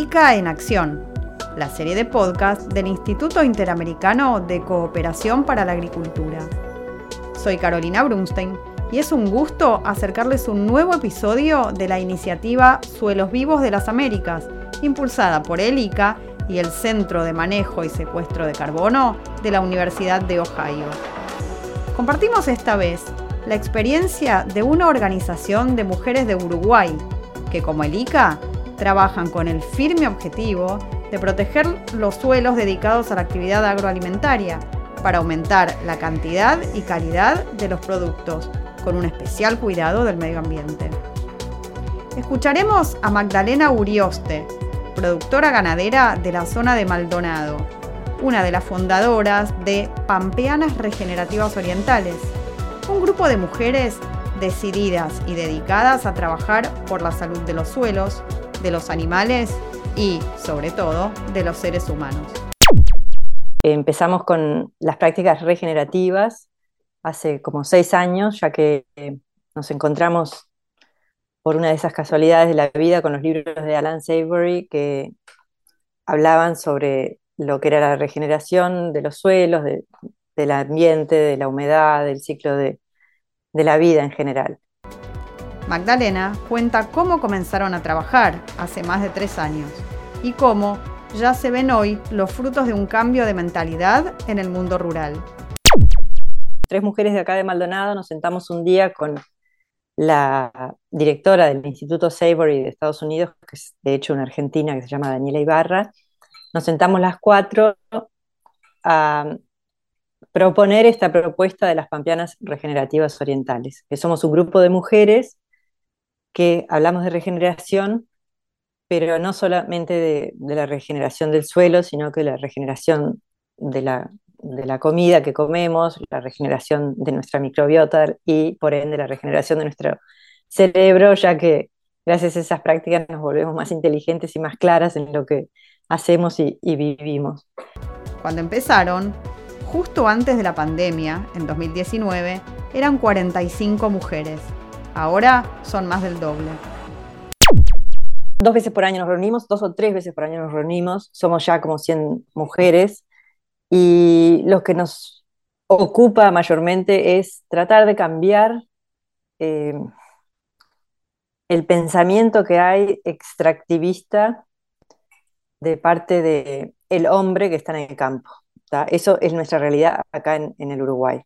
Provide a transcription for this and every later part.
ICA en Acción, la serie de podcast del Instituto Interamericano de Cooperación para la Agricultura. Soy Carolina Brunstein y es un gusto acercarles un nuevo episodio de la iniciativa Suelos Vivos de las Américas, impulsada por el ICA y el Centro de Manejo y Secuestro de Carbono de la Universidad de Ohio. Compartimos esta vez la experiencia de una organización de mujeres de Uruguay, que como el ICA trabajan con el firme objetivo de proteger los suelos dedicados a la actividad agroalimentaria para aumentar la cantidad y calidad de los productos, con un especial cuidado del medio ambiente. Escucharemos a Magdalena Urioste, productora ganadera de la zona de Maldonado, una de las fundadoras de Pampeanas Regenerativas Orientales, un grupo de mujeres decididas y dedicadas a trabajar por la salud de los suelos, de los animales y, sobre todo, de los seres humanos. Empezamos con las prácticas regenerativas hace como seis años, ya que eh, nos encontramos por una de esas casualidades de la vida con los libros de Alan Savory que hablaban sobre lo que era la regeneración de los suelos, del ambiente, de la humedad, del ciclo de, de la vida en general. Magdalena cuenta cómo comenzaron a trabajar hace más de tres años y cómo ya se ven hoy los frutos de un cambio de mentalidad en el mundo rural. Tres mujeres de acá de Maldonado nos sentamos un día con la directora del Instituto Savory de Estados Unidos, que es de hecho una argentina que se llama Daniela Ibarra. Nos sentamos las cuatro a proponer esta propuesta de las pampeanas regenerativas orientales, que somos un grupo de mujeres que hablamos de regeneración, pero no solamente de, la regeneración del suelo, sino que la regeneración de la, de la comida que comemos, la regeneración de nuestra microbiota y por ende la regeneración de nuestro cerebro, ya que gracias a esas prácticas nos volvemos más inteligentes y más claras en lo que hacemos y, vivimos. Cuando empezaron, justo antes de la pandemia, en 2019, eran 45 mujeres. Ahora son más del doble. Dos veces por año nos reunimos, dos o tres veces por año nos reunimos, somos ya como 100 mujeres y lo que nos ocupa mayormente es tratar de cambiar eh, el pensamiento que hay extractivista de parte del el hombre que está en el campo. Eso es nuestra realidad acá en, el Uruguay.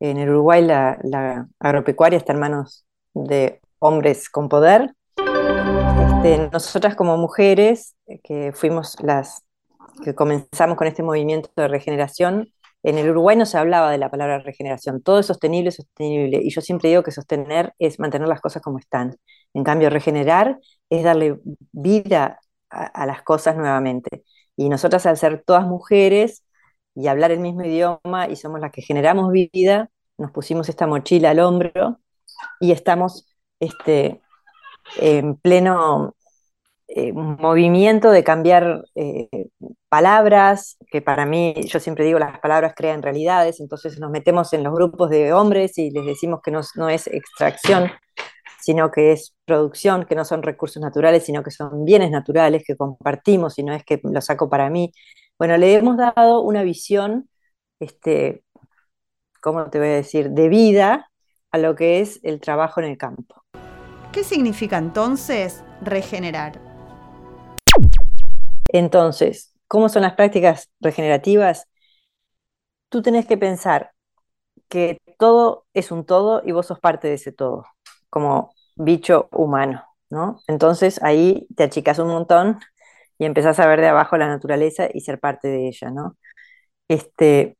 En el Uruguay la, agropecuaria está en manos de hombres con poder. Este, nosotras como mujeres, eh, que fuimos las que comenzamos con este movimiento de regeneración, en el Uruguay no se hablaba de la palabra regeneración, todo es sostenible, sostenible, y yo siempre digo que sostener es mantener las cosas como están. En cambio, regenerar es darle vida a las cosas nuevamente. Y nosotras al ser todas mujeres, y hablar el mismo idioma y somos las que generamos vida, nos pusimos esta mochila al hombro y estamos este, en pleno eh, movimiento de cambiar eh, palabras, que para mí, yo siempre digo, las palabras crean realidades, entonces nos metemos en los grupos de hombres y les decimos que no, no es extracción, sino que es producción, que no son recursos naturales, sino que son bienes naturales que compartimos y no es que lo saco para mí, bueno, le hemos dado una visión, este, ¿cómo te voy a decir?, de vida a lo que es el trabajo en el campo. ¿Qué significa entonces regenerar? Entonces, ¿cómo son las prácticas regenerativas? Tú tenés que pensar que todo es un todo y vos sos parte de ese todo, como bicho humano, ¿no? Entonces ahí te achicas un montón y empezás a ver de abajo la naturaleza y ser parte de ella, ¿no? Este,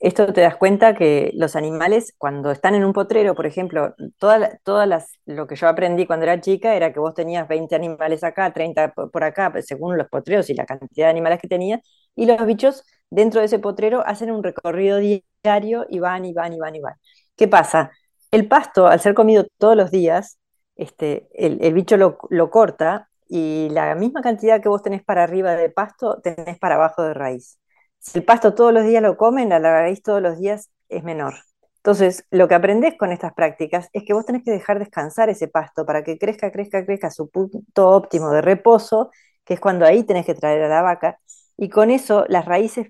esto te das cuenta que los animales, cuando están en un potrero, por ejemplo, todas las, lo que yo aprendí cuando era chica era que vos tenías 20 animales acá, 30 por acá, pues, según los potreros y la cantidad de animales que tenías, y los bichos dentro de ese potrero hacen un recorrido diario y van y van y van y van. ¿Qué pasa? El pasto, al ser comido todos los días, este, el, el bicho lo, lo corta y la misma cantidad que vos tenés para arriba de pasto, tenés para abajo de raíz. Si el pasto todos los días lo comen, la raíz todos los días es menor. Entonces, lo que aprendés con estas prácticas es que vos tenés que dejar descansar ese pasto para que crezca, crezca, crezca a su punto óptimo de reposo, que es cuando ahí tenés que traer a la vaca, y con eso las raíces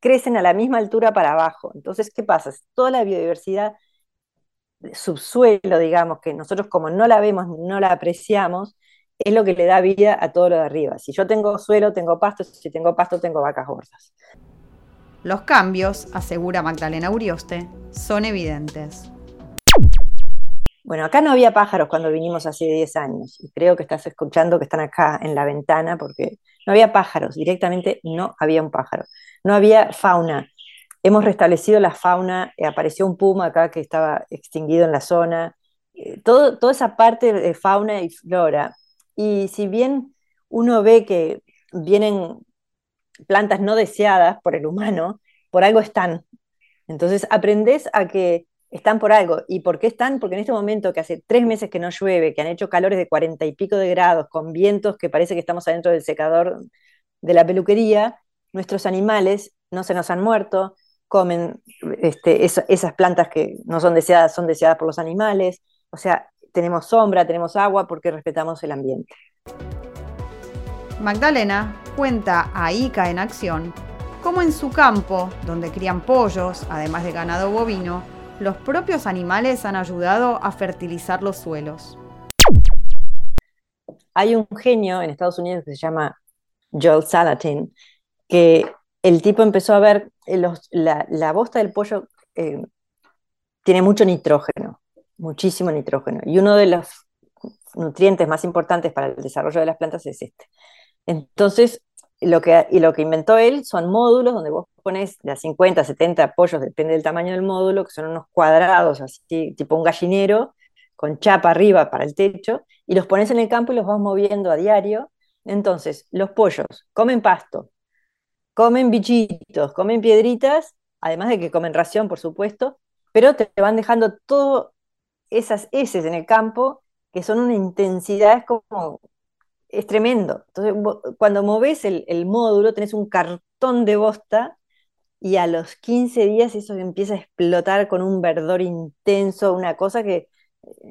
crecen a la misma altura para abajo. Entonces, ¿qué pasa? Toda la biodiversidad subsuelo, digamos, que nosotros como no la vemos, no la apreciamos, es lo que le da vida a todo lo de arriba. Si yo tengo suelo, tengo pasto, si tengo pasto, tengo vacas gordas. Los cambios, asegura Magdalena Urioste, son evidentes. Bueno, acá no había pájaros cuando vinimos hace 10 años, y creo que estás escuchando que están acá en la ventana, porque no había pájaros, directamente no había un pájaro. No había fauna. Hemos restablecido la fauna, eh, apareció un puma acá que estaba extinguido en la zona, eh, todo, toda esa parte de fauna y flora. Y si bien uno ve que vienen plantas no deseadas por el humano, por algo están. Entonces aprendes a que están por algo. ¿Y por qué están? Porque en este momento que hace tres meses que no llueve, que han hecho calores de cuarenta y pico de grados, con vientos que parece que estamos adentro del secador de la peluquería, nuestros animales no se nos han muerto, comen este, esas plantas que no son deseadas, son deseadas por los animales. O sea, tenemos sombra, tenemos agua porque respetamos el ambiente. Magdalena cuenta a ICA en acción cómo en su campo, donde crían pollos, además de ganado bovino, los propios animales han ayudado a fertilizar los suelos. Hay un genio en Estados Unidos que se llama Joel Salatin, que el tipo empezó a ver eh, la, bosta del pollo eh, tiene mucho nitrógeno, muchísimo nitrógeno, y uno de los nutrientes más importantes para el desarrollo de las plantas es este. Entonces, lo que, y lo que inventó él son módulos donde vos pones a 50, 70 pollos, depende del tamaño del módulo, que son unos cuadrados, así, tipo un gallinero, con chapa arriba para el techo, y los pones en el campo y los vas moviendo a diario. Entonces, los pollos comen pasto, comen bichitos, comen piedritas, además de que comen ración, por supuesto, pero te van dejando todas esas heces en el campo que son una intensidad, es como es tremendo. Entonces, cuando moves el, módulo, tenés un cartón de bosta y a los 15 días eso empieza a explotar con un verdor intenso, una cosa que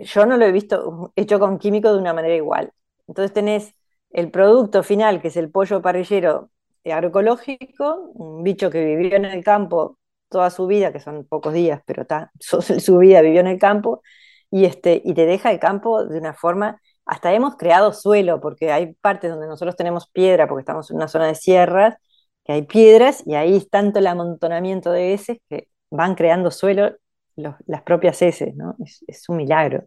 yo no lo he visto hecho con químico de una manera igual. Entonces tenés el producto final, que es el pollo parrillero agroecológico, un bicho que vivió en el campo toda su vida, que son pocos días, pero está, su vida vivió en el campo, y, este, y te deja el campo de una forma hasta hemos creado suelo, porque hay partes donde nosotros tenemos piedra, porque estamos en una zona de sierras, que hay piedras y ahí es tanto el amontonamiento de heces que van creando suelo las propias heces, ¿no? Es, es un milagro.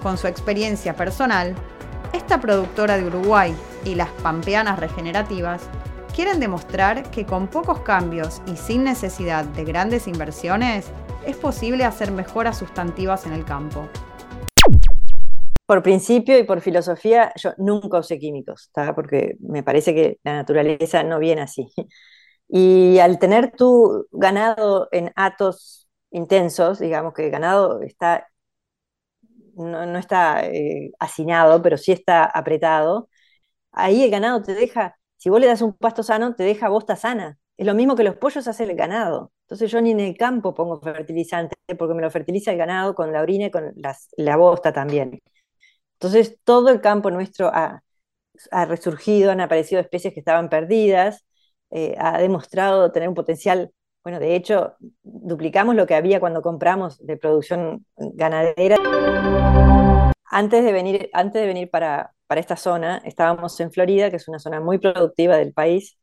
Con su experiencia personal, esta productora de Uruguay y las pampeanas regenerativas quieren demostrar que con pocos cambios y sin necesidad de grandes inversiones es posible hacer mejoras sustantivas en el campo por principio y por filosofía, yo nunca usé químicos, porque me parece que la naturaleza no viene así. Y al tener tu ganado en atos intensos, digamos que el ganado está, no, está eh, hacinado, pero sí está apretado, ahí el ganado te deja, si vos le das un pasto sano, te deja bosta sana. Es lo mismo que los pollos hacen el ganado. Entonces yo ni en el campo pongo fertilizante, porque me lo fertiliza el ganado con la orina y con la bosta también. Entonces, todo el campo nuestro ha, resurgido, han aparecido especies que estaban perdidas, eh, ha demostrado tener un potencial, bueno, de hecho, duplicamos lo que había cuando compramos de producción ganadera. Antes de venir, antes de venir para, para esta zona, estábamos en Florida, que es una zona muy productiva del país,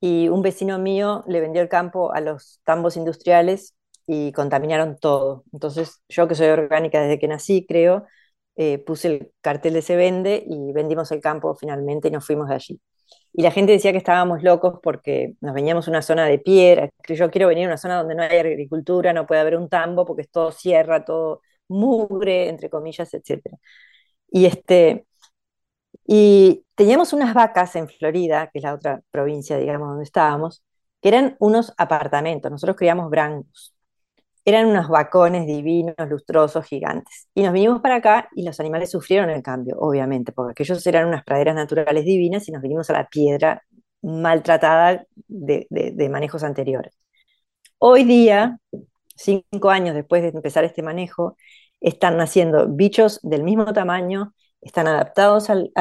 y un vecino mío le vendió el campo a los tambos industriales y contaminaron todo. Entonces, yo que soy orgánica desde que nací, creo, eh, puse el cartel de se vende y vendimos el campo finalmente y nos fuimos de allí. Y la gente decía que estábamos locos porque nos veníamos a una zona de piedra, que yo quiero venir a una zona donde no hay agricultura, no puede haber un tambo porque es todo sierra, todo mugre, entre comillas, etc. Y, este, y teníamos unas vacas en Florida, que es la otra provincia, digamos, donde estábamos, que eran unos apartamentos. Nosotros criamos brancos eran unos vacones divinos, lustrosos, gigantes. Y nos vinimos para acá y los animales sufrieron el cambio, obviamente, porque aquellos eran unas praderas naturales divinas y nos vinimos a la piedra maltratada de, manejos anteriores. Hoy día, cinco años después de empezar este manejo, están naciendo bichos del mismo tamaño están adaptados al,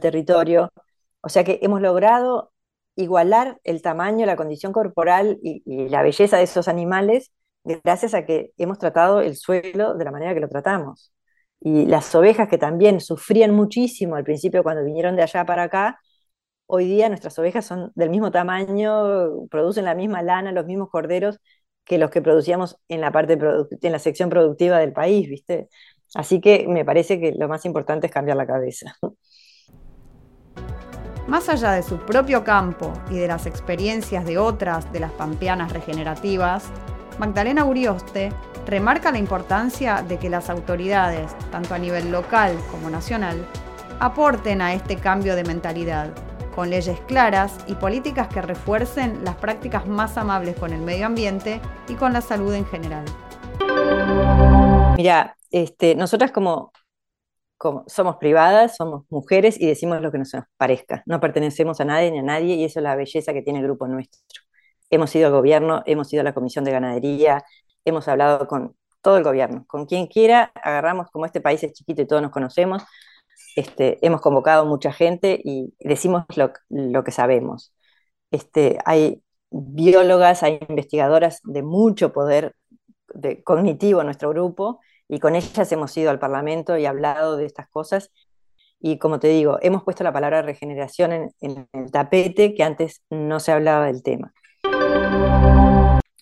territorio. O sea que hemos logrado igualar el tamaño, la condición corporal y, la belleza de esos animales gracias a que hemos tratado el suelo de la manera que lo tratamos. Y las ovejas que también sufrían muchísimo al principio cuando vinieron de allá para acá, hoy día nuestras ovejas son del mismo tamaño, producen la misma lana, los mismos corderos que los que producíamos en la parte en la sección productiva del país, ¿viste? Así que me parece que lo más importante es cambiar la cabeza. Más allá de su propio campo y de las experiencias de otras de las pampeanas regenerativas, Magdalena Urioste remarca la importancia de que las autoridades, tanto a nivel local como nacional, aporten a este cambio de mentalidad, con leyes claras y políticas que refuercen las prácticas más amables con el medio ambiente y con la salud en general. Mira, este, nosotras como, como somos privadas, somos mujeres y decimos lo que nos parezca. No pertenecemos a nadie ni a nadie y eso es la belleza que tiene el grupo nuestro. Hemos ido al gobierno, hemos ido a la Comisión de Ganadería, hemos hablado con todo el gobierno, con quien quiera, agarramos, como este país es chiquito y todos nos conocemos, este, hemos convocado mucha gente y decimos lo, que sabemos. Este, hay biólogas, hay investigadoras de mucho poder cognitivo en nuestro grupo y con ellas hemos ido al Parlamento y hablado de estas cosas. Y como te digo, hemos puesto la palabra regeneración en, el tapete que antes no se hablaba del tema.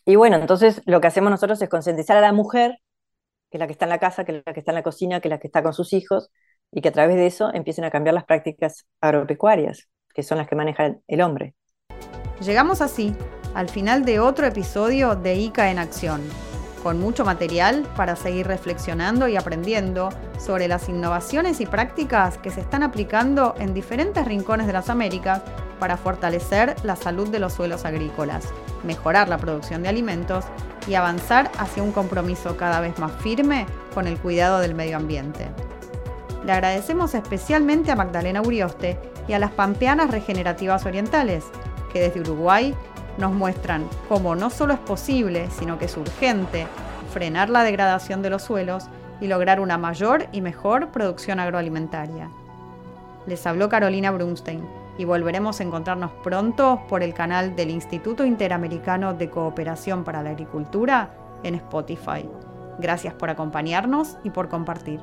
Y bueno, entonces lo que hacemos nosotros es concientizar a la mujer, que es la que está en la casa, que es la que está en la cocina, que es la que está con sus hijos, y que a través de eso empiecen a cambiar las prácticas agropecuarias, que son las que maneja el hombre. Llegamos así al final de otro episodio de ICA en Acción con mucho material para seguir reflexionando y aprendiendo sobre las innovaciones y prácticas que se están aplicando en diferentes rincones de las Américas para fortalecer la salud de los suelos agrícolas, mejorar la producción de alimentos y avanzar hacia un compromiso cada vez más firme con el cuidado del medio ambiente. Le agradecemos especialmente a Magdalena Urioste y a las Pampeanas Regenerativas Orientales, que desde Uruguay nos muestran cómo no solo es posible, sino que es urgente frenar la degradación de los suelos y lograr una mayor y mejor producción agroalimentaria. Les habló Carolina Brunstein y volveremos a encontrarnos pronto por el canal del Instituto Interamericano de Cooperación para la Agricultura en Spotify. Gracias por acompañarnos y por compartir.